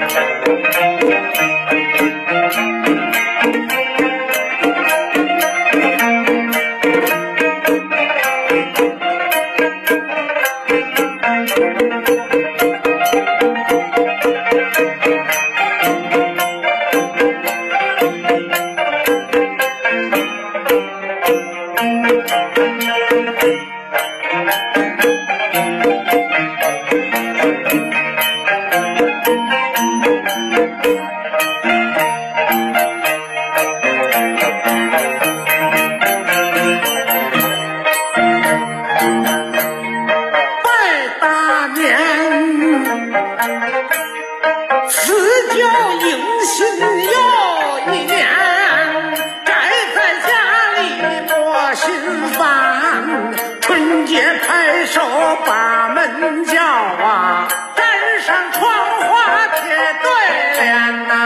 Thank you. 辞旧迎新又一年宅在家里多心烦春节开手把门叫啊粘上窗花贴对联啊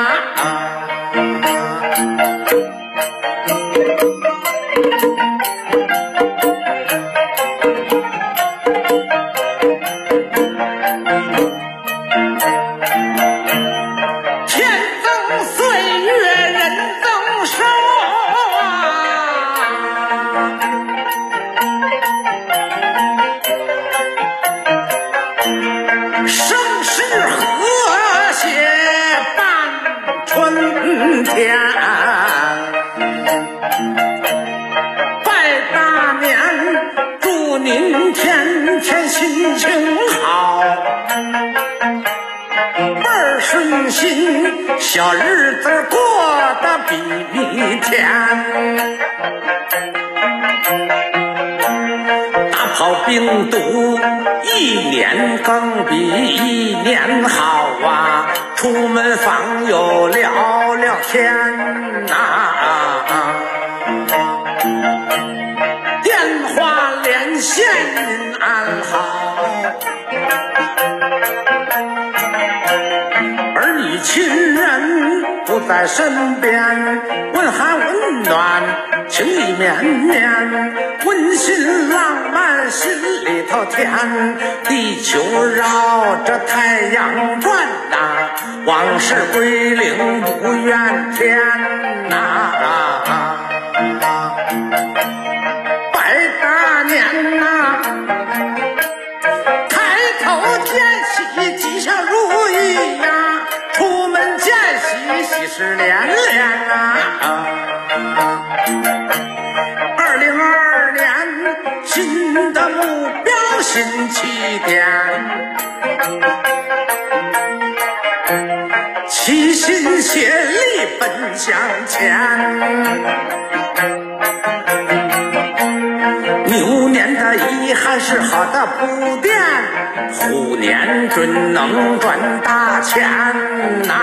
小日子过得比蜜甜，大炮兵毒一年更比一年好啊！出门访友聊聊天呐，电话连线您安好，在身边，问寒问暖，情意绵绵，温馨浪漫心里头甜。地球绕着太阳转呐、往事归零不怨天喜，事连连啊！二零二二年，新的目标，新起点，齐心协力奔向前。牛年的遗憾是好的铺垫，虎年准能赚大钱呐、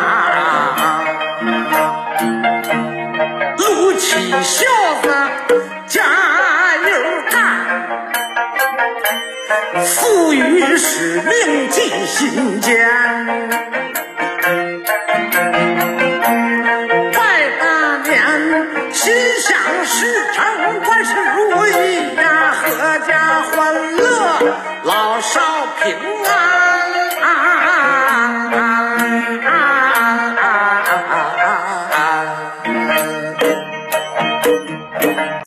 赋予使命记心间。拜大年，心想事成，万事如意呀，阖家欢乐，老少